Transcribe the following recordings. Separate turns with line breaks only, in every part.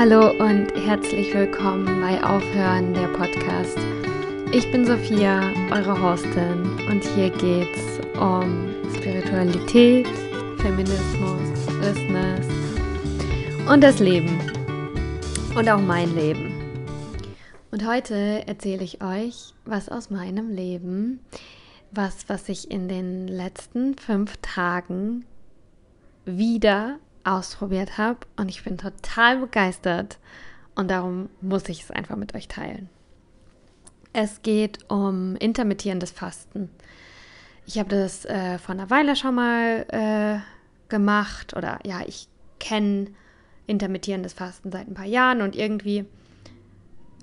Hallo und herzlich willkommen bei Aufhören der Podcast. Ich bin Sophia, eure Hostin, und hier geht's um Spiritualität, Feminismus, Business und das Leben. Und auch mein Leben. Und heute erzähle ich euch was aus meinem Leben, was, was ich in den letzten fünf Tagen wieder ausprobiert habe und ich bin total begeistert und darum muss ich es einfach mit euch teilen. Es geht um intermittierendes Fasten. Ich habe das äh, vor einer Weile schon mal äh, gemacht oder ja, ich kenne intermittierendes Fasten seit ein paar Jahren und irgendwie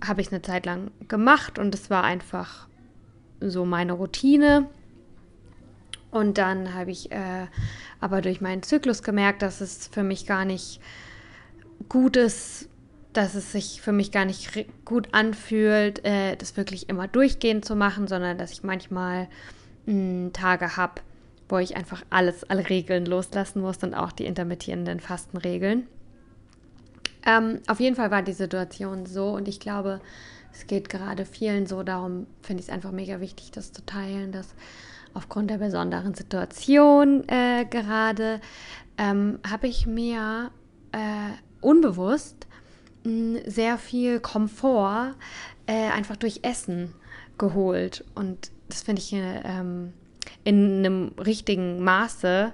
habe ich es eine Zeit lang gemacht und es war einfach so meine Routine. Und dann habe ich äh, aber durch meinen Zyklus gemerkt, dass es für mich gar nicht gut ist, dass es sich für mich gar nicht gut anfühlt, äh, das wirklich immer durchgehend zu machen, sondern dass ich manchmal mh, hm, Tage habe, wo ich einfach alles, alle Regeln loslassen muss und auch die intermittierenden Fastenregeln. Ähm, auf jeden Fall war die Situation so und ich glaube, es geht gerade vielen so, darum finde ich es einfach mega wichtig, das zu teilen, dass aufgrund der besonderen Situation äh, gerade, ähm, habe ich mir äh, unbewusst mh, sehr viel Komfort äh, einfach durch Essen geholt. Und das finde ich ähm, in einem richtigen Maße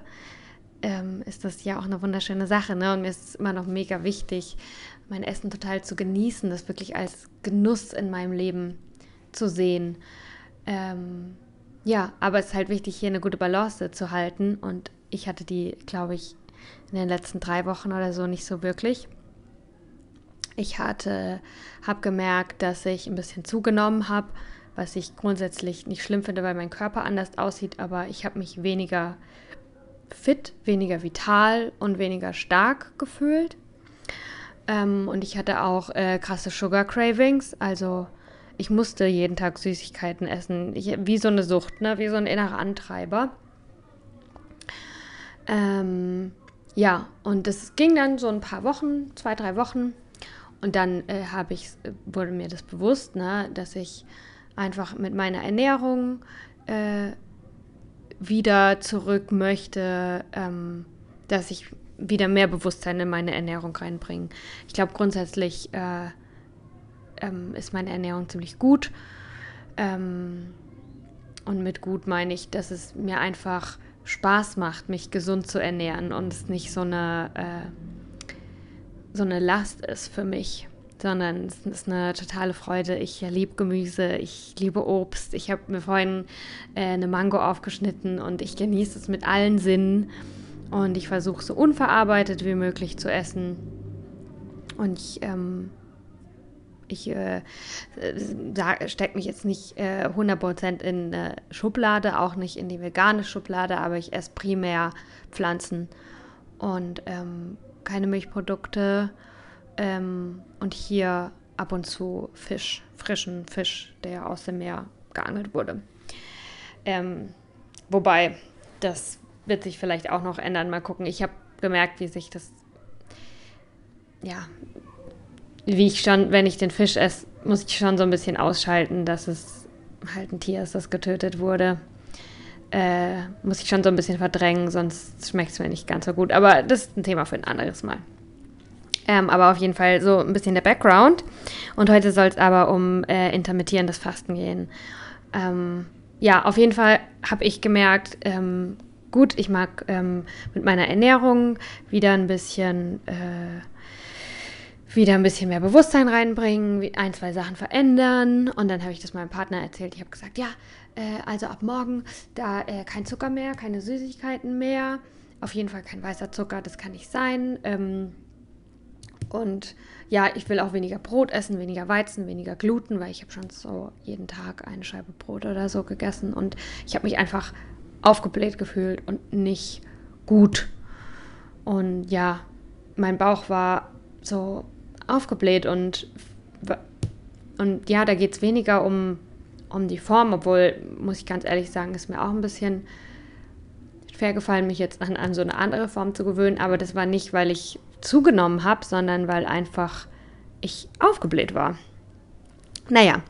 ähm, ist das ja auch eine wunderschöne Sache. Ne? Und mir ist es immer noch mega wichtig, mein Essen total zu genießen, das wirklich als Genuss in meinem Leben zu sehen. Ähm, ja, aber es ist halt wichtig, hier eine gute Balance zu halten. Und ich hatte die, glaube ich, in den letzten drei Wochen oder so nicht so wirklich. Ich hatte, habe gemerkt, dass ich ein bisschen zugenommen habe, was ich grundsätzlich nicht schlimm finde, weil mein Körper anders aussieht, aber ich habe mich weniger fit, weniger vital und weniger stark gefühlt. Ähm, und ich hatte auch äh, krasse Sugar Cravings, also ich musste jeden Tag Süßigkeiten essen. Ich, wie so eine Sucht, ne? wie so ein innerer Antreiber. Ähm, ja, und das ging dann so ein paar Wochen, zwei, drei Wochen. Und dann äh, ich, wurde mir das bewusst, ne, dass ich einfach mit meiner Ernährung äh, wieder zurück möchte, ähm, dass ich wieder mehr Bewusstsein in meine Ernährung reinbringe. Ich glaube grundsätzlich äh, ähm, ist meine Ernährung ziemlich gut. Ähm, und mit gut meine ich, dass es mir einfach Spaß macht, mich gesund zu ernähren und es nicht so eine, äh, so eine Last ist für mich, sondern es ist eine totale Freude. Ich liebe Gemüse, ich liebe Obst. Ich habe mir vorhin äh, eine Mango aufgeschnitten und ich genieße es mit allen Sinnen. Und ich versuche so unverarbeitet wie möglich zu essen. Und ich ähm, ich äh, stecke mich jetzt nicht äh, 100% in eine Schublade, auch nicht in die vegane Schublade, aber ich esse primär Pflanzen und ähm, keine Milchprodukte ähm, und hier ab und zu Fisch, frischen Fisch, der aus dem Meer geangelt wurde. Ähm, wobei, das wird sich vielleicht auch noch ändern. Mal gucken. Ich habe gemerkt, wie sich das ja, wie ich schon, wenn ich den Fisch esse, muss ich schon so ein bisschen ausschalten, dass es halt ein Tier ist, das getötet wurde. Äh, muss ich schon so ein bisschen verdrängen, sonst schmeckt es mir nicht ganz so gut. Aber das ist ein Thema für ein anderes Mal. Ähm, aber auf jeden Fall so ein bisschen der Background. Und heute soll es aber um äh, intermittierendes Fasten gehen. Ähm, ja, auf jeden Fall habe ich gemerkt, ähm, gut, ich mag ähm, mit meiner Ernährung wieder ein bisschen äh, wieder ein bisschen mehr Bewusstsein reinbringen, ein, zwei Sachen verändern. Und dann habe ich das meinem Partner erzählt. Ich habe gesagt, ja, äh, also ab morgen da äh, kein Zucker mehr, keine Süßigkeiten mehr. Auf jeden Fall kein weißer Zucker, das kann nicht sein. Ähm, und ja, ich will auch weniger Brot essen, weniger Weizen, weniger Gluten, weil ich habe schon so jeden Tag eine Scheibe Brot oder so gegessen. Und ich habe mich einfach aufgebläht gefühlt und nicht gut. Und ja, mein Bauch war so aufgebläht und, und ja, da geht es weniger um, um die Form, obwohl, muss ich ganz ehrlich sagen, ist mir auch ein bisschen schwer gefallen, mich jetzt an, an so eine andere Form zu gewöhnen, aber das war nicht, weil ich zugenommen habe, sondern weil einfach ich aufgebläht war. Naja,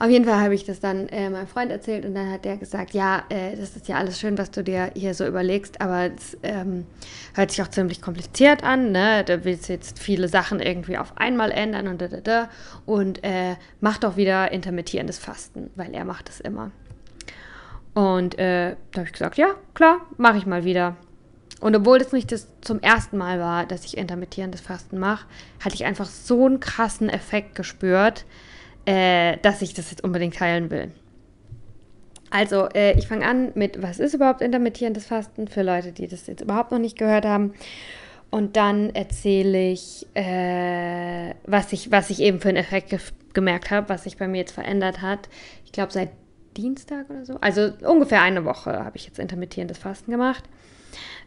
auf jeden Fall habe ich das dann äh, meinem Freund erzählt und dann hat der gesagt, ja, äh, das ist ja alles schön, was du dir hier so überlegst, aber es ähm, hört sich auch ziemlich kompliziert an, ne? Da willst du jetzt viele Sachen irgendwie auf einmal ändern und da, da, da. Und äh, mach doch wieder intermittierendes Fasten, weil er macht es immer. Und äh, da habe ich gesagt, ja, klar, mache ich mal wieder. Und obwohl das nicht das zum ersten Mal war, dass ich intermittierendes Fasten mache, hatte ich einfach so einen krassen Effekt gespürt, äh, dass ich das jetzt unbedingt teilen will. Also, äh, ich fange an mit, was ist überhaupt intermittierendes Fasten für Leute, die das jetzt überhaupt noch nicht gehört haben. Und dann erzähle ich, äh, was, ich, was ich eben für einen Effekt ge gemerkt habe, was sich bei mir jetzt verändert hat. Ich glaube, seit Dienstag oder so. Also ungefähr eine Woche habe ich jetzt intermittierendes Fasten gemacht.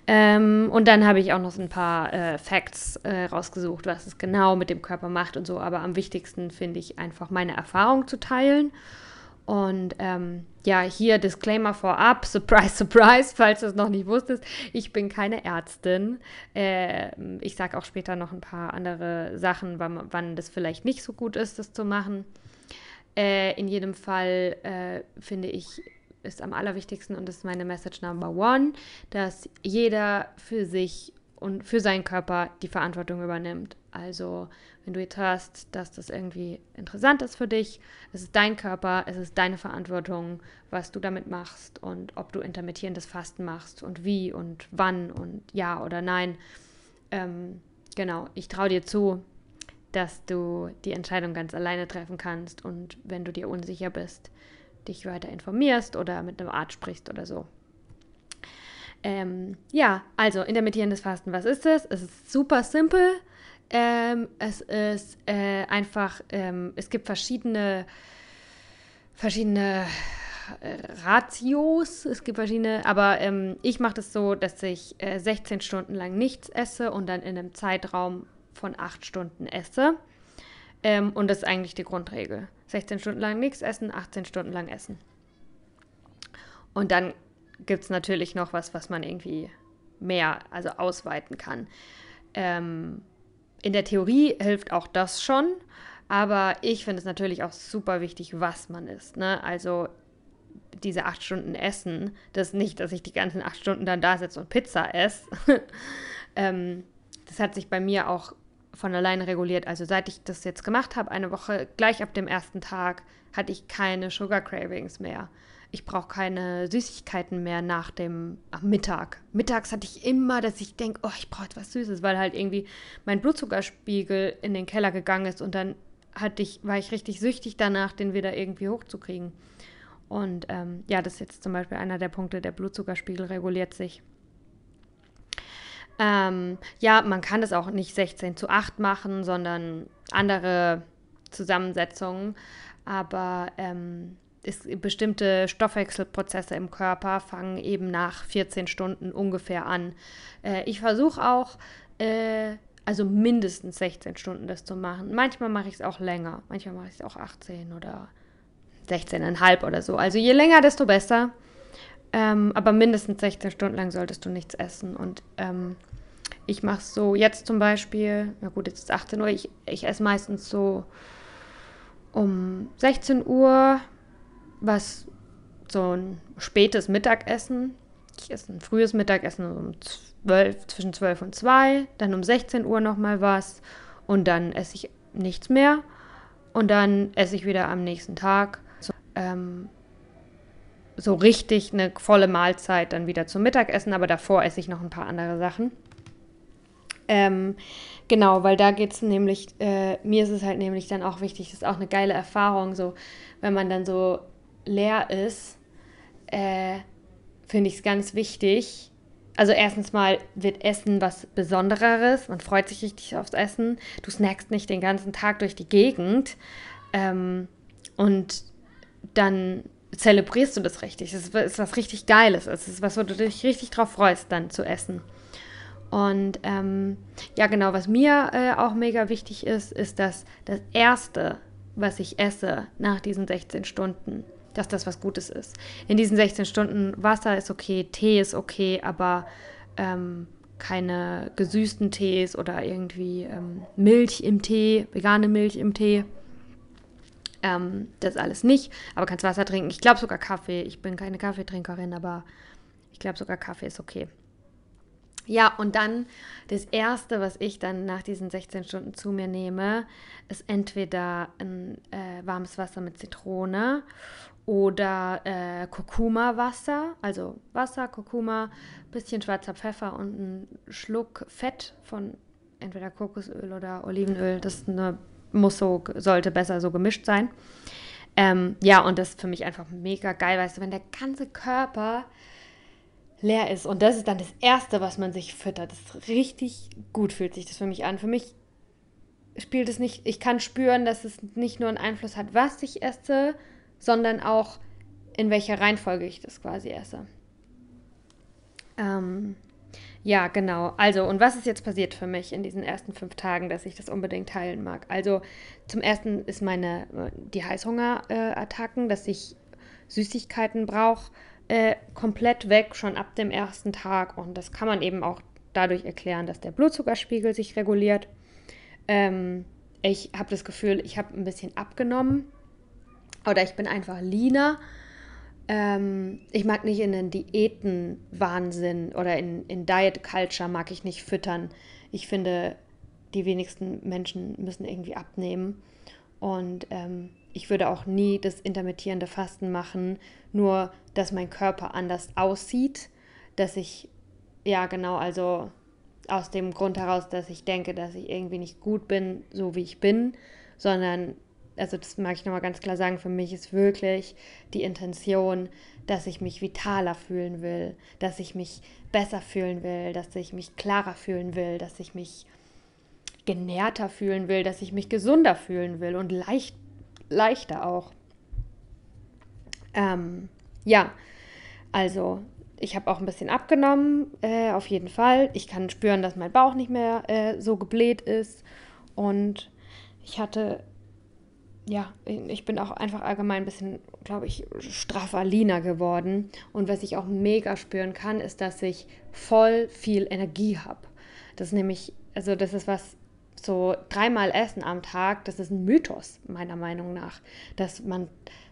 Ähm, und dann habe ich auch noch so ein paar äh, Facts äh, rausgesucht, was es genau mit dem Körper macht und so. Aber am wichtigsten finde ich einfach meine Erfahrung zu teilen. Und ähm, ja, hier Disclaimer vorab, surprise, surprise, falls du es noch nicht wusstest, ich bin keine Ärztin. Äh, ich sage auch später noch ein paar andere Sachen, wann, wann das vielleicht nicht so gut ist, das zu machen. Äh, in jedem Fall äh, finde ich, ist am allerwichtigsten und das ist meine Message Number One, dass jeder für sich und für seinen Körper die Verantwortung übernimmt. Also, wenn du jetzt hörst, dass das irgendwie interessant ist für dich, es ist dein Körper, es ist deine Verantwortung, was du damit machst und ob du intermittierendes Fasten machst und wie und wann und ja oder nein. Ähm, genau, ich traue dir zu, dass du die Entscheidung ganz alleine treffen kannst und wenn du dir unsicher bist, dich weiter informierst oder mit einem Arzt sprichst oder so. Ähm, ja, also intermittierendes Fasten, was ist es? Es ist super simpel. Ähm, es ist äh, einfach, ähm, es gibt verschiedene, verschiedene äh, Ratios, es gibt verschiedene, aber ähm, ich mache das so, dass ich äh, 16 Stunden lang nichts esse und dann in einem Zeitraum von 8 Stunden esse. Ähm, und das ist eigentlich die Grundregel. 16 Stunden lang nichts essen, 18 Stunden lang essen. Und dann gibt es natürlich noch was, was man irgendwie mehr, also ausweiten kann. Ähm, in der Theorie hilft auch das schon, aber ich finde es natürlich auch super wichtig, was man isst. Ne? Also diese acht Stunden Essen, das nicht, dass ich die ganzen acht Stunden dann da sitze und Pizza esse. ähm, das hat sich bei mir auch von alleine reguliert. Also seit ich das jetzt gemacht habe, eine Woche, gleich ab dem ersten Tag, hatte ich keine Sugar Cravings mehr. Ich brauche keine Süßigkeiten mehr nach dem Mittag. Mittags hatte ich immer, dass ich denke, oh, ich brauche etwas Süßes, weil halt irgendwie mein Blutzuckerspiegel in den Keller gegangen ist und dann hatte ich, war ich richtig süchtig danach, den wieder irgendwie hochzukriegen. Und ähm, ja, das ist jetzt zum Beispiel einer der Punkte, der Blutzuckerspiegel reguliert sich. Ähm, ja, man kann es auch nicht 16 zu 8 machen, sondern andere Zusammensetzungen. Aber ähm, ist, bestimmte Stoffwechselprozesse im Körper fangen eben nach 14 Stunden ungefähr an. Äh, ich versuche auch, äh, also mindestens 16 Stunden das zu machen. Manchmal mache ich es auch länger. Manchmal mache ich es auch 18 oder 16,5 oder so. Also je länger, desto besser. Ähm, aber mindestens 16 Stunden lang solltest du nichts essen. Und ähm, ich mache es so, jetzt zum Beispiel, na gut, jetzt ist 18 Uhr, ich, ich esse meistens so um 16 Uhr, was so ein spätes Mittagessen. Ich esse ein frühes Mittagessen um 12, zwischen 12 und 2, dann um 16 Uhr nochmal was und dann esse ich nichts mehr und dann esse ich wieder am nächsten Tag. So, ähm, so richtig eine volle Mahlzeit dann wieder zum Mittagessen, aber davor esse ich noch ein paar andere Sachen. Ähm, genau, weil da geht es nämlich, äh, mir ist es halt nämlich dann auch wichtig, das ist auch eine geile Erfahrung, so, wenn man dann so leer ist, äh, finde ich es ganz wichtig. Also erstens mal wird Essen was Besondereres, man freut sich richtig aufs Essen, du snackst nicht den ganzen Tag durch die Gegend ähm, und dann zelebrierst du das richtig. Es ist was richtig Geiles. Es ist was, wo du dich richtig drauf freust, dann zu essen. Und ähm, ja, genau, was mir äh, auch mega wichtig ist, ist, dass das Erste, was ich esse nach diesen 16 Stunden, dass das was Gutes ist. In diesen 16 Stunden Wasser ist okay, Tee ist okay, aber ähm, keine gesüßten Tees oder irgendwie ähm, Milch im Tee, vegane Milch im Tee. Ähm, das alles nicht, aber kannst Wasser trinken. Ich glaube sogar Kaffee. Ich bin keine Kaffeetrinkerin, aber ich glaube sogar Kaffee ist okay. Ja, und dann das Erste, was ich dann nach diesen 16 Stunden zu mir nehme, ist entweder ein äh, warmes Wasser mit Zitrone oder äh, Kurkuma-Wasser, also Wasser, Kurkuma, bisschen schwarzer Pfeffer und ein Schluck Fett von entweder Kokosöl oder Olivenöl. Das eine, muss so, sollte besser so gemischt sein. Ähm, ja, und das ist für mich einfach mega geil, weißt du, wenn der ganze Körper leer ist. Und das ist dann das Erste, was man sich füttert. Das richtig gut fühlt sich das für mich an. Für mich spielt es nicht, ich kann spüren, dass es nicht nur einen Einfluss hat, was ich esse, sondern auch in welcher Reihenfolge ich das quasi esse. Ähm, ja, genau. Also, und was ist jetzt passiert für mich in diesen ersten fünf Tagen, dass ich das unbedingt teilen mag? Also, zum ersten ist meine, die Heißhungerattacken, dass ich Süßigkeiten brauche äh, komplett weg, schon ab dem ersten Tag. Und das kann man eben auch dadurch erklären, dass der Blutzuckerspiegel sich reguliert. Ähm, ich habe das Gefühl, ich habe ein bisschen abgenommen oder ich bin einfach leaner. Ähm, ich mag nicht in den Diäten-Wahnsinn oder in, in Diet-Culture mag ich nicht füttern. Ich finde, die wenigsten Menschen müssen irgendwie abnehmen. Und ähm, ich würde auch nie das intermittierende Fasten machen, nur dass mein Körper anders aussieht, dass ich, ja genau, also aus dem Grund heraus, dass ich denke, dass ich irgendwie nicht gut bin, so wie ich bin, sondern, also das mag ich nochmal ganz klar sagen, für mich ist wirklich die Intention, dass ich mich vitaler fühlen will, dass ich mich besser fühlen will, dass ich mich klarer fühlen will, dass ich mich genährter fühlen will, dass ich mich gesunder fühlen will und leicht leichter auch. Ähm, ja, also ich habe auch ein bisschen abgenommen, äh, auf jeden Fall. Ich kann spüren, dass mein Bauch nicht mehr äh, so gebläht ist. Und ich hatte, ja, ich bin auch einfach allgemein ein bisschen, glaube ich, straffer, leaner geworden. Und was ich auch mega spüren kann, ist, dass ich voll viel Energie habe. Das ist nämlich, also das ist was, so dreimal essen am Tag, das ist ein Mythos, meiner Meinung nach, dass man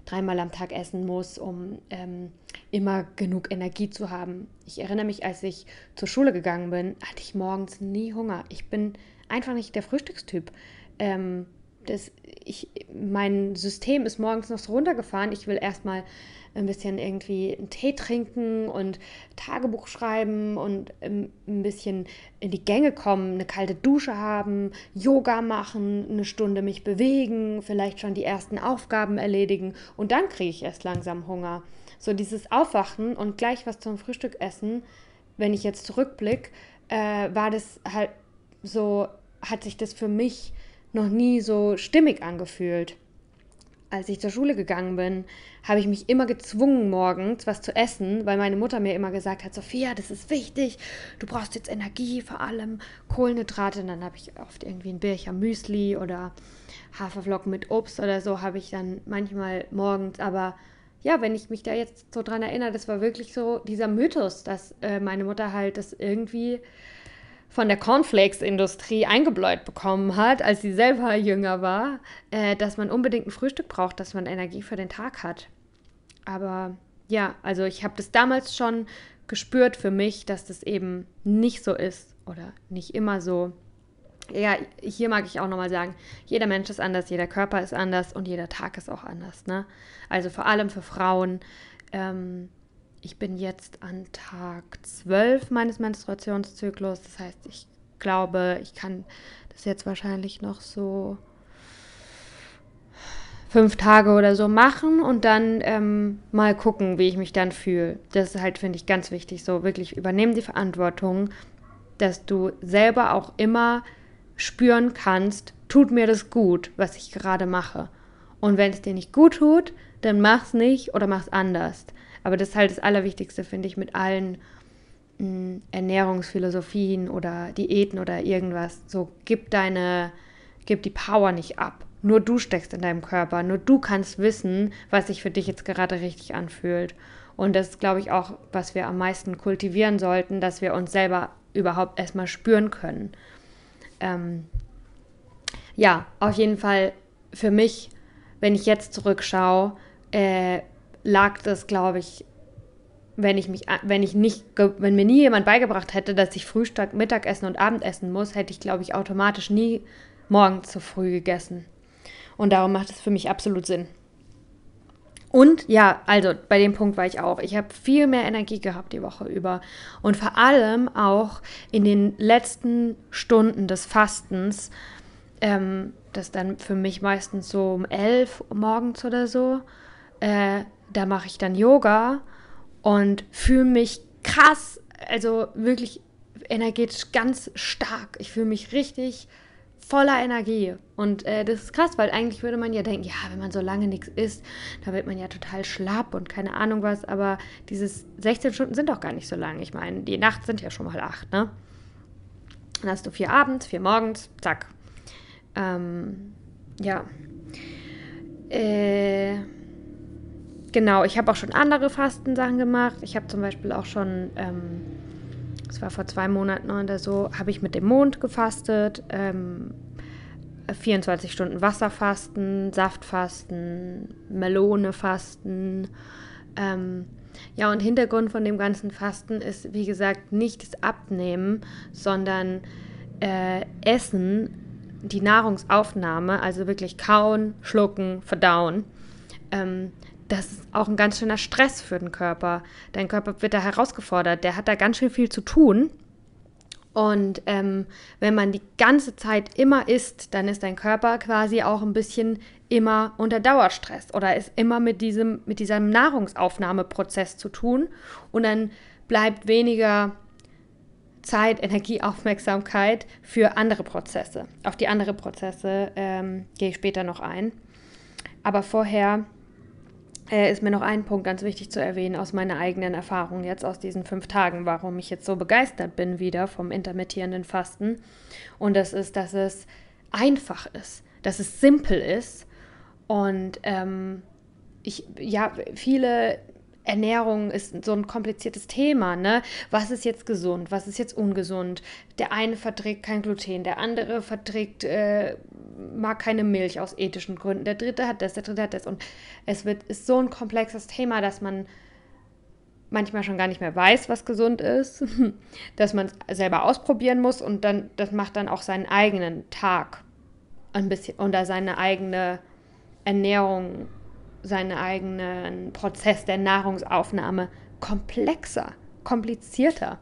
dreimal am Tag essen muss, um ähm, immer genug Energie zu haben. Ich erinnere mich, als ich zur Schule gegangen bin, hatte ich morgens nie Hunger. Ich bin einfach nicht der Frühstückstyp. Ähm, das, ich, mein System ist morgens noch so runtergefahren. Ich will erstmal ein bisschen irgendwie einen Tee trinken und Tagebuch schreiben und ähm, ein bisschen in die Gänge kommen, eine kalte Dusche haben, Yoga machen, eine Stunde mich bewegen, vielleicht schon die ersten Aufgaben erledigen und dann kriege ich erst langsam Hunger. So dieses Aufwachen und gleich was zum Frühstück essen, wenn ich jetzt zurückblicke, äh, war das halt so, hat sich das für mich noch nie so stimmig angefühlt als ich zur Schule gegangen bin, habe ich mich immer gezwungen, morgens was zu essen, weil meine Mutter mir immer gesagt hat, Sophia, das ist wichtig, du brauchst jetzt Energie, vor allem Kohlenhydrate. Und dann habe ich oft irgendwie ein Bircher Müsli oder Haferflocken mit Obst oder so, habe ich dann manchmal morgens. Aber ja, wenn ich mich da jetzt so dran erinnere, das war wirklich so dieser Mythos, dass äh, meine Mutter halt das irgendwie von der Cornflakes-Industrie eingebläut bekommen hat, als sie selber jünger war, äh, dass man unbedingt ein Frühstück braucht, dass man Energie für den Tag hat. Aber ja, also ich habe das damals schon gespürt für mich, dass das eben nicht so ist oder nicht immer so. Ja, hier mag ich auch nochmal sagen, jeder Mensch ist anders, jeder Körper ist anders und jeder Tag ist auch anders. Ne? Also vor allem für Frauen. Ähm, ich bin jetzt an Tag 12 meines Menstruationszyklus. Das heißt, ich glaube, ich kann das jetzt wahrscheinlich noch so fünf Tage oder so machen und dann ähm, mal gucken, wie ich mich dann fühle. Das ist halt, finde ich, ganz wichtig. So wirklich übernehmen die Verantwortung, dass du selber auch immer spüren kannst, tut mir das gut, was ich gerade mache. Und wenn es dir nicht gut tut, dann mach's nicht oder mach's anders. Aber das ist halt das Allerwichtigste, finde ich, mit allen mh, mm, Ernährungsphilosophien oder Diäten oder irgendwas. So, gib deine, gib die Power nicht ab. Nur du steckst in deinem Körper. Nur du kannst wissen, was sich für dich jetzt gerade richtig anfühlt. Und das ist, glaube ich, auch, was wir am meisten kultivieren sollten, dass wir uns selber überhaupt erstmal spüren können. Ähm, ja, auf jeden Fall für mich, wenn ich jetzt zurückschaue, äh, lag das, glaube ich, wenn ich mich, wenn ich nicht, wenn mir nie jemand beigebracht hätte, dass ich Frühstück, Mittagessen und Abendessen muss, hätte ich, glaube ich, automatisch nie morgens zu früh gegessen. Und darum macht es für mich absolut Sinn. Und ja, also bei dem Punkt war ich auch. Ich habe viel mehr Energie gehabt die Woche über. Und vor allem auch in den letzten Stunden des Fastens, ähm, das dann für mich meistens so um elf morgens oder so, äh, da mache ich dann Yoga und fühle mich krass, also wirklich energetisch ganz stark. Ich fühle mich richtig voller Energie. Und äh, das ist krass, weil eigentlich würde man ja denken, ja, wenn man so lange nichts isst, da wird man ja total schlapp und keine Ahnung was. Aber dieses 16 Stunden sind doch gar nicht so lang. Ich meine, die Nacht sind ja schon mal acht, ne? Dann hast du vier abends, vier morgens, zack. Ähm, ja. Äh genau, ich habe auch schon andere Fastensachen gemacht. Ich habe zum Beispiel auch schon, ähm, das war vor zwei Monaten oder so, habe ich mit dem Mond gefastet. Ähm, 24 Stunden Wasserfasten, Saftfasten, Melone fasten. Ähm, ja, und Hintergrund von dem ganzen Fasten ist, wie gesagt, nicht das Abnehmen, sondern äh, Essen, die Nahrungsaufnahme, also wirklich kauen, schlucken, verdauen. Ähm, das ist auch ein ganz schöner Stress für den Körper. Dein Körper wird da herausgefordert, der hat da ganz schön viel zu tun. Und ähm, wenn man die ganze Zeit immer isst, dann ist dein Körper quasi auch ein bisschen immer unter Dauerstress oder ist immer mit diesem, mit diesem Nahrungsaufnahmeprozess zu tun. Und dann bleibt weniger Zeit, Energie, Aufmerksamkeit für andere Prozesse. Auf die anderen Prozesse ähm, gehe ich später noch ein. Aber vorher äh, ist mir noch ein Punkt ganz wichtig zu erwähnen aus meiner eigenen Erfahrung jetzt aus diesen fünf Tagen, warum ich jetzt so begeistert bin wieder vom intermittierenden Fasten. Und das ist, dass es einfach ist, dass es simpel ist und ähm, ich, ja, viele Ernährung ist so ein kompliziertes Thema, ne? Was ist jetzt gesund, was ist jetzt ungesund? Der eine verträgt kein Gluten, der andere verträgt, äh, mag keine Milch aus ethischen Gründen, der dritte hat das, der dritte hat das. Und es wird, ist so ein komplexes Thema, dass man manchmal schon gar nicht mehr weiß, was gesund ist, dass man es selber ausprobieren muss und dann, das macht dann auch seinen eigenen Tag ein bisschen oder seine eigene Ernährung seinen eigenen Prozess der Nahrungsaufnahme komplexer, komplizierter.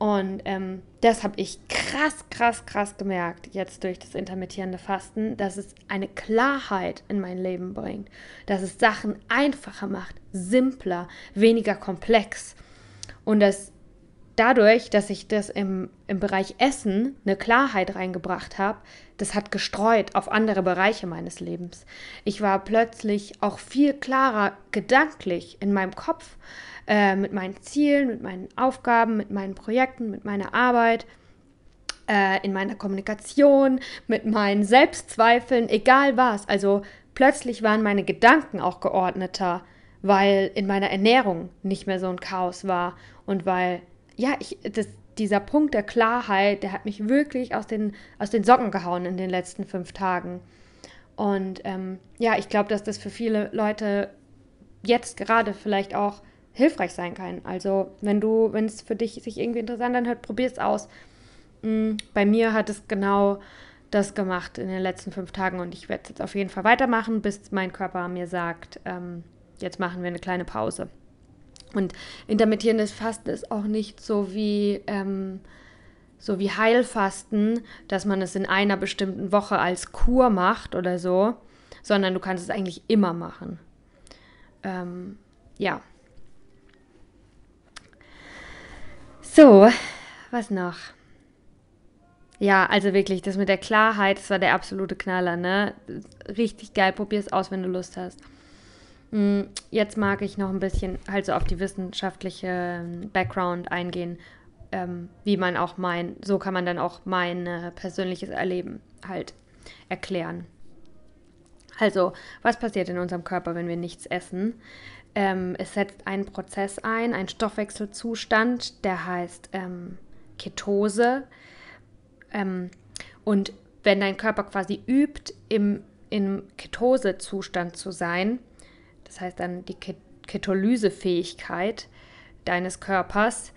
Und ähm, das habe ich krass, krass, krass gemerkt jetzt durch das intermittierende Fasten, dass es eine Klarheit in mein Leben bringt, dass es Sachen einfacher macht, simpler, weniger komplex. Und dass dadurch, dass ich das im, im Bereich Essen eine Klarheit reingebracht habe, das hat gestreut auf andere Bereiche meines Lebens. Ich war plötzlich auch viel klarer gedanklich in meinem Kopf äh, mit meinen Zielen, mit meinen Aufgaben, mit meinen Projekten, mit meiner Arbeit, äh, in meiner Kommunikation, mit meinen Selbstzweifeln, egal was. Also plötzlich waren meine Gedanken auch geordneter, weil in meiner Ernährung nicht mehr so ein Chaos war und weil ja, ich, das, dieser Punkt der Klarheit, der hat mich wirklich aus den, aus den Socken gehauen in den letzten fünf Tagen. Und ähm, ja, ich glaube, dass das für viele Leute jetzt gerade vielleicht auch hilfreich sein kann. Also, wenn du, wenn es für dich sich irgendwie interessant anhört, probier es aus. Mhm, bei mir hat es genau das gemacht in den letzten fünf Tagen und ich werde es jetzt auf jeden Fall weitermachen, bis mein Körper mir sagt, ähm, jetzt machen wir eine kleine Pause. Und intermittierendes Fasten ist auch nicht so wie, ähm, so wie Heilfasten, dass man es in einer bestimmten Woche als Kur macht oder so, sondern du kannst es eigentlich immer machen. Ähm, ja. So, was noch? Ja, also wirklich, das mit der Klarheit, das war der absolute Knaller, ne? Richtig geil, probier es aus, wenn du Lust hast. Mm, jetzt mag ich noch ein bisschen halt so auf die wissenschaftliche ähm, Background eingehen, ähm, wie man auch mein, so kann man dann auch mein äh, persönliches Erleben halt erklären. Also, was passiert in unserem Körper, wenn wir nichts essen? Ähm, es setzt einen Prozess ein, einen Stoffwechselzustand, der heißt ähm, Ketose. Ähm, und wenn dein Körper quasi übt, im, im Ketosezustand zu sein, das heißt dann die Ketolysefähigkeit deines Körpers,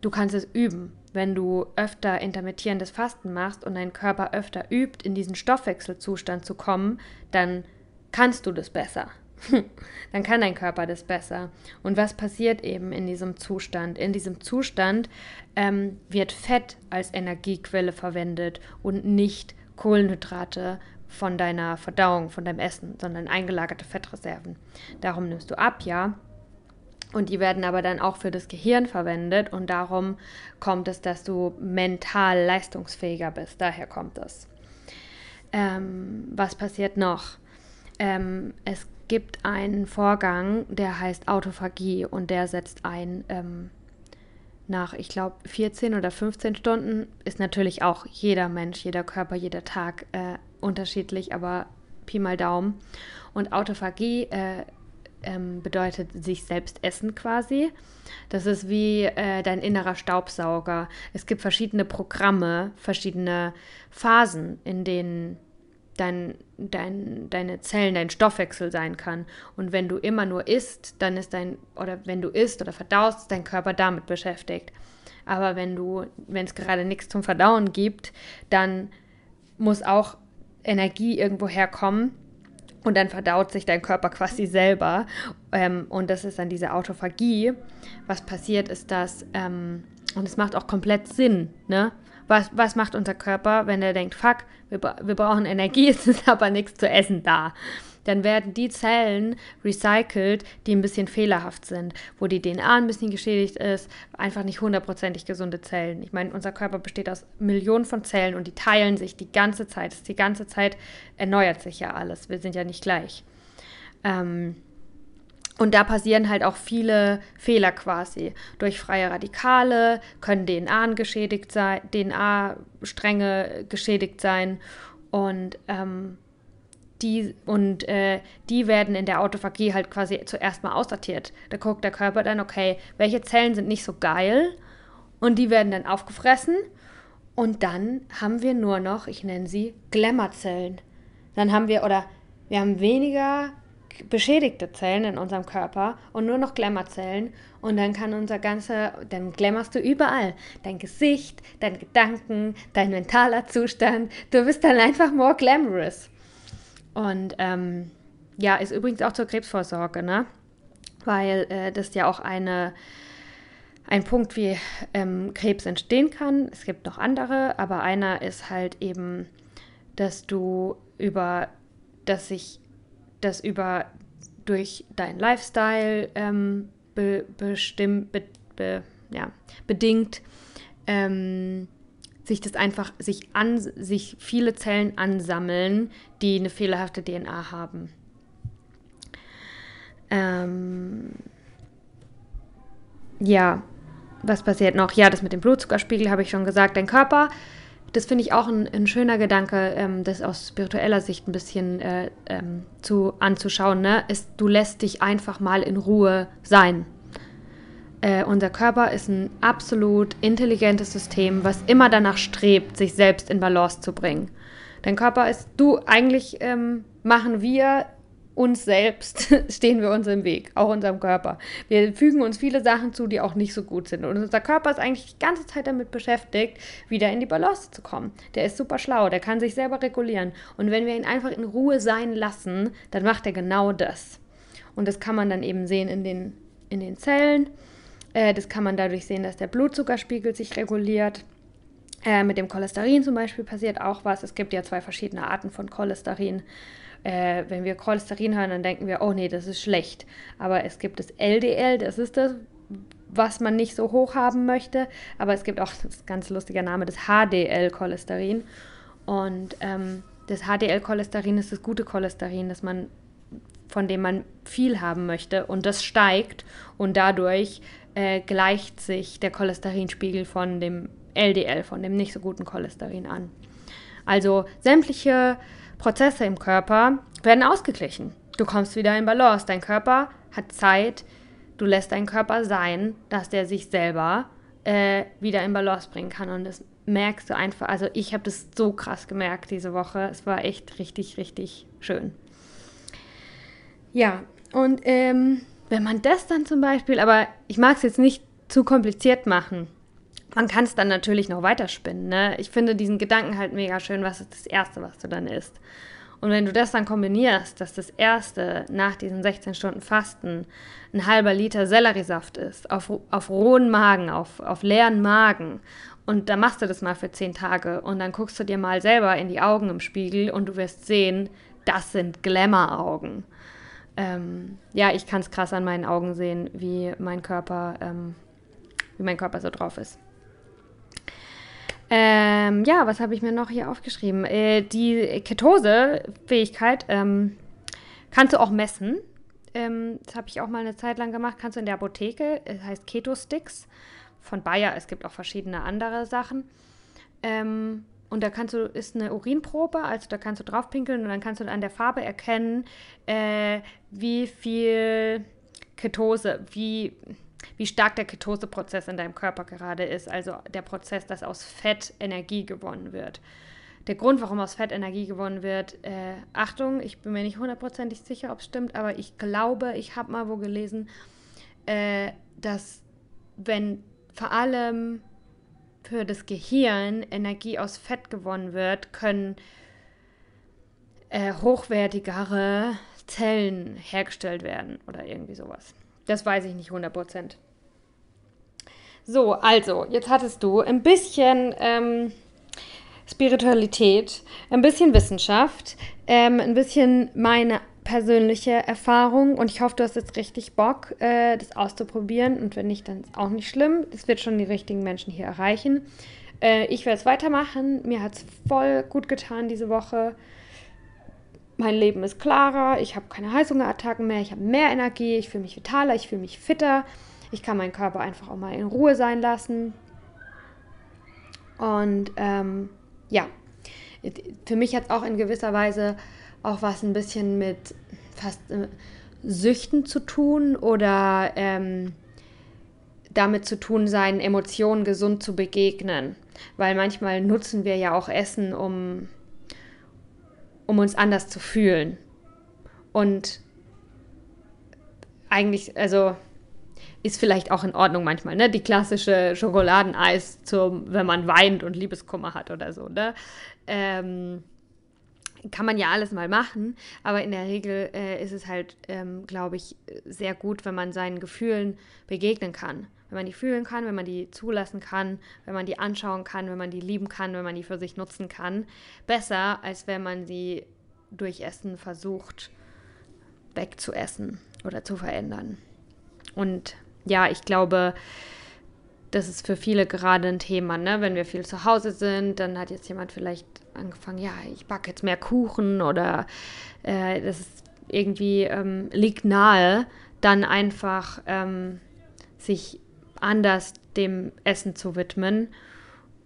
du kannst es üben. Wenn du öfter intermittierendes Fasten machst und dein Körper öfter übt, in diesen Stoffwechselzustand zu kommen, dann kannst du das besser. dann kann dein Körper das besser. Und was passiert eben in diesem Zustand? In diesem Zustand ähm, wird Fett als Energiequelle verwendet und nicht Kohlenhydrate von deiner Verdauung, von deinem Essen, sondern eingelagerte Fettreserven. Darum nimmst du ab, ja. Und die werden aber dann auch für das Gehirn verwendet und darum kommt es, dass du mental leistungsfähiger bist. Daher kommt es. Ähm, was passiert noch? Ähm, es gibt einen Vorgang, der heißt Autophagie und der setzt ein ähm, nach, ich glaube, 14 oder 15 Stunden. Ist natürlich auch jeder Mensch, jeder Körper, jeder Tag äh, unterschiedlich, aber Pi mal Daumen. Und Autophagie äh, ähm, bedeutet sich selbst essen quasi. Das ist wie äh, dein innerer Staubsauger. Es gibt verschiedene Programme, verschiedene Phasen, in denen dein, dein, deine Zellen, dein Stoffwechsel sein kann. Und wenn du immer nur isst, dann ist dein, oder wenn du isst oder verdaust, ist dein Körper damit beschäftigt. Aber wenn du, wenn es gerade nichts zum Verdauen gibt, dann muss auch Energie irgendwo herkommen und dann verdaut sich dein Körper quasi selber. Ähm, und das ist dann diese Autophagie. Was passiert ist, dass, ähm, und es macht auch komplett Sinn, ne? Was, was macht unser Körper, wenn er denkt, fuck, wir, wir brauchen Energie, es ist aber nichts zu essen da? Dann werden die Zellen recycelt, die ein bisschen fehlerhaft sind, wo die DNA ein bisschen geschädigt ist, einfach nicht hundertprozentig gesunde Zellen. Ich meine, unser Körper besteht aus Millionen von Zellen und die teilen sich die ganze Zeit. Die ganze Zeit erneuert sich ja alles. Wir sind ja nicht gleich. Ähm, und da passieren halt auch viele Fehler quasi. Durch freie Radikale können DNA geschädigt sein, DNA-Stränge geschädigt sein und ähm, die und äh, die werden in der Autophagie halt quasi zuerst mal aussortiert. Da guckt der Körper dann, okay, welche Zellen sind nicht so geil und die werden dann aufgefressen und dann haben wir nur noch, ich nenne sie Glamourzellen. Dann haben wir oder wir haben weniger beschädigte Zellen in unserem Körper und nur noch Glamourzellen. Und dann kann unser ganzer, dann glammerst du überall. Dein Gesicht, deine Gedanken, dein mentaler Zustand. Du bist dann einfach more glamorous. Und ähm, ja, ist übrigens auch zur Krebsvorsorge, ne? Weil äh, das ja auch eine, ein Punkt, wie ähm, Krebs entstehen kann. Es gibt noch andere, aber einer ist halt eben, dass du über, dass sich das über durch deinen Lifestyle ähm, be, bestimmt, be, be, ja, bedingt, ähm, sich das einfach, sich an, sich viele Zellen ansammeln, die eine fehlerhafte DNA haben. Ähm, ja, was passiert noch? Ja, das mit dem Blutzuckerspiegel habe ich schon gesagt. Dein Körper das finde ich auch ein, ein schöner Gedanke, ähm, das aus spiritueller Sicht ein bisschen äh, ähm, zu, anzuschauen, ne? ist, du lässt dich einfach mal in Ruhe sein. Äh, unser Körper ist ein absolut intelligentes System, was immer danach strebt, sich selbst in Balance zu bringen. Dein Körper ist, du, eigentlich ähm, machen wir uns selbst stehen wir uns im Weg, auch unserem Körper. Wir fügen uns viele Sachen zu, die auch nicht so gut sind. Und unser Körper ist eigentlich die ganze Zeit damit beschäftigt, wieder in die Balance zu kommen. Der ist super schlau, der kann sich selber regulieren. Und wenn wir ihn einfach in Ruhe sein lassen, dann macht er genau das. Und das kann man dann eben sehen in den, in den Zellen. Äh, das kann man dadurch sehen, dass der Blutzuckerspiegel sich reguliert. Äh, mit dem Cholesterin zum Beispiel passiert auch was. Es gibt ja zwei verschiedene Arten von Cholesterin äh, wenn wir Cholesterin hören, dann denken wir, oh nee, das ist schlecht. Aber es gibt das LDL, das ist das, was man nicht so hoch haben möchte. Aber es gibt auch, das ist ein ganz lustiger Name, das HDL-Cholesterin. Und ähm, das HDL-Cholesterin ist das gute Cholesterin, das man, von dem man viel haben möchte. Und das steigt und dadurch äh, gleicht sich der Cholesterinspiegel von dem LDL, von dem nicht so guten Cholesterin an. Also sämtliche Prozesse im Körper werden ausgeglichen. Du kommst wieder in Balance. Dein Körper hat Zeit, du lässt deinen Körper sein, dass der sich selber äh, wieder in Balance bringen kann. Und das merkst du einfach, also ich habe das so krass gemerkt diese Woche. Es war echt richtig, richtig schön. Ja, und ähm, wenn man das dann zum Beispiel, aber ich mag es jetzt nicht zu kompliziert machen. Man kann es dann natürlich noch weiterspinnen. Ne? Ich finde diesen Gedanken halt mega schön, was ist das Erste, was du dann isst. Und wenn du das dann kombinierst, dass das Erste nach diesen 16 Stunden Fasten ein halber Liter Selleriesaft ist, auf, auf rohen Magen, auf, auf leeren Magen, und dann machst du das mal für 10 Tage und dann guckst du dir mal selber in die Augen im Spiegel und du wirst sehen, das sind Glamour-Augen. Ähm, ja, ich kann es krass an meinen Augen sehen, wie mein Körper, ähm, wie mein Körper so drauf ist. Ähm, ja, was habe ich mir noch hier aufgeschrieben? Äh, die Ketose-Fähigkeit ähm, kannst du auch messen. Ähm, das habe ich auch mal eine Zeit lang gemacht. Kannst du in der Apotheke, es heißt Keto-Sticks von Bayer. Es gibt auch verschiedene andere Sachen. Ähm, und da kannst du, ist eine Urinprobe, also da kannst du draufpinkeln und dann kannst du an der Farbe erkennen, äh, wie viel Ketose, wie wie stark der Ketoseprozess in deinem Körper gerade ist, also der Prozess, dass aus Fett Energie gewonnen wird. Der Grund, warum aus Fett Energie gewonnen wird, äh, Achtung, ich bin mir nicht hundertprozentig sicher, ob es stimmt, aber ich glaube, ich habe mal wo gelesen, äh, dass wenn vor allem für das Gehirn Energie aus Fett gewonnen wird, können äh, hochwertigere Zellen hergestellt werden oder irgendwie sowas. Das weiß ich nicht 100%. So, also, jetzt hattest du ein bisschen ähm, Spiritualität, ein bisschen Wissenschaft, ähm, ein bisschen meine persönliche Erfahrung und ich hoffe, du hast jetzt richtig Bock, äh, das auszuprobieren und wenn nicht, dann ist auch nicht schlimm. Es wird schon die richtigen Menschen hier erreichen. Äh, ich werde es weitermachen. Mir hat es voll gut getan diese Woche. Mein Leben ist klarer, ich habe keine Heißhungerattacken mehr, ich habe mehr Energie, ich fühle mich vitaler, ich fühle mich fitter. Ich kann meinen Körper einfach auch mal in Ruhe sein lassen. Und ähm, ja, für mich hat es auch in gewisser Weise auch was ein bisschen mit fast äh, Süchten zu tun oder ähm, damit zu tun, seinen Emotionen gesund zu begegnen. Weil manchmal nutzen wir ja auch Essen, um, um uns anders zu fühlen. Und eigentlich, also ist vielleicht auch in Ordnung manchmal, ne? Die klassische Schokoladeneis, zum, wenn man weint und Liebeskummer hat oder so, ne? Ähm, kann man ja alles mal machen, aber in der Regel äh, ist es halt, ähm, glaube ich, sehr gut, wenn man seinen Gefühlen begegnen kann. Wenn man die fühlen kann, wenn man die zulassen kann, wenn man die anschauen kann, wenn man die lieben kann, wenn man die für sich nutzen kann. Besser, als wenn man sie durch Essen versucht wegzuessen oder zu verändern. Und ja, ich glaube, das ist für viele gerade ein Thema, ne? Wenn wir viel zu Hause sind, dann hat jetzt jemand vielleicht angefangen, ja, ich backe jetzt mehr Kuchen oder äh, das ist irgendwie ähm, liegt nahe, dann einfach ähm, sich anders dem Essen zu widmen.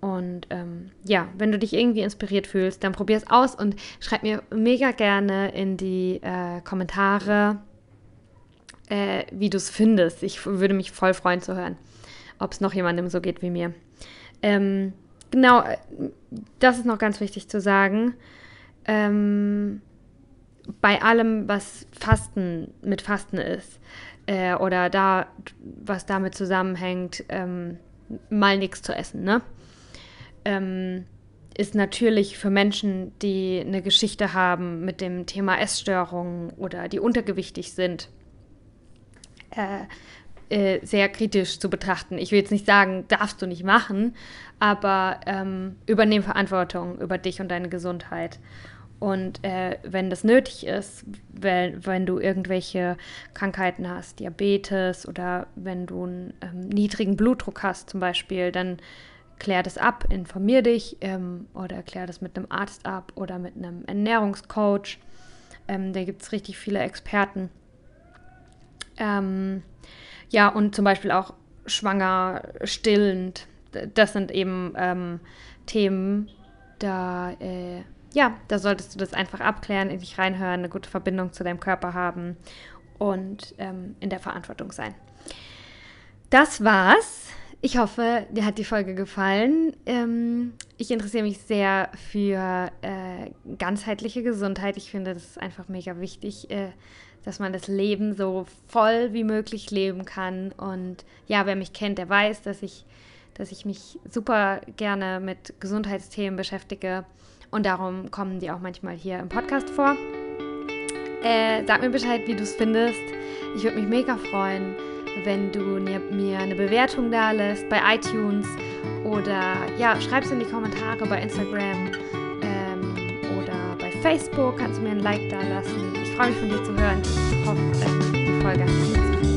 Und ähm, ja, wenn du dich irgendwie inspiriert fühlst, dann probier es aus und schreib mir mega gerne in die äh, Kommentare, äh, wie du es findest. Ich würde mich voll freuen zu hören, ob es noch jemandem so geht wie mir. Ähm, genau, äh, das ist noch ganz wichtig zu sagen. Ähm, bei allem, was Fasten mit Fasten ist äh, oder da, was damit zusammenhängt, ähm, mal nichts zu essen, ne? Ähm, ist natürlich für Menschen, die eine Geschichte haben mit dem Thema Essstörungen oder die untergewichtig sind, äh, äh, sehr kritisch zu betrachten. Ich will jetzt nicht sagen, darfst du nicht machen, aber ähm, übernehm Verantwortung über dich und deine Gesundheit. Und äh, wenn das nötig ist, wenn, wenn du irgendwelche Krankheiten hast, Diabetes oder wenn du einen ähm, niedrigen Blutdruck hast zum Beispiel, dann klär das ab, informier dich ähm, oder klär das mit einem Arzt ab oder mit einem Ernährungscoach. Ähm, da gibt es richtig viele Experten. Ähm, ja, und zum Beispiel auch schwanger, stillend. Das sind eben ähm, Themen, da, äh, ja, da solltest du das einfach abklären, in dich reinhören, eine gute Verbindung zu deinem Körper haben und ähm, in der Verantwortung sein. Das war's. Ich hoffe, dir hat die Folge gefallen. Ähm, ich interessiere mich sehr für äh, ganzheitliche Gesundheit. Ich finde, das einfach mega wichtig, äh, dass man das Leben so voll wie möglich leben kann. Und ja, wer mich kennt, der weiß, dass ich, dass ich mich super gerne mit Gesundheitsthemen beschäftige. Und darum kommen die auch manchmal hier im Podcast vor. Äh, sag mir Bescheid, wie du es findest. Ich würde mich mega freuen, wenn du mir eine Bewertung da lässt bei iTunes oder ja, es in die Kommentare bei Instagram ähm, oder bei Facebook. Kannst du mir ein Like da lassen. Ich freue mich von dir zu hören. Ich hoffe, die Folge hat dir gefallen.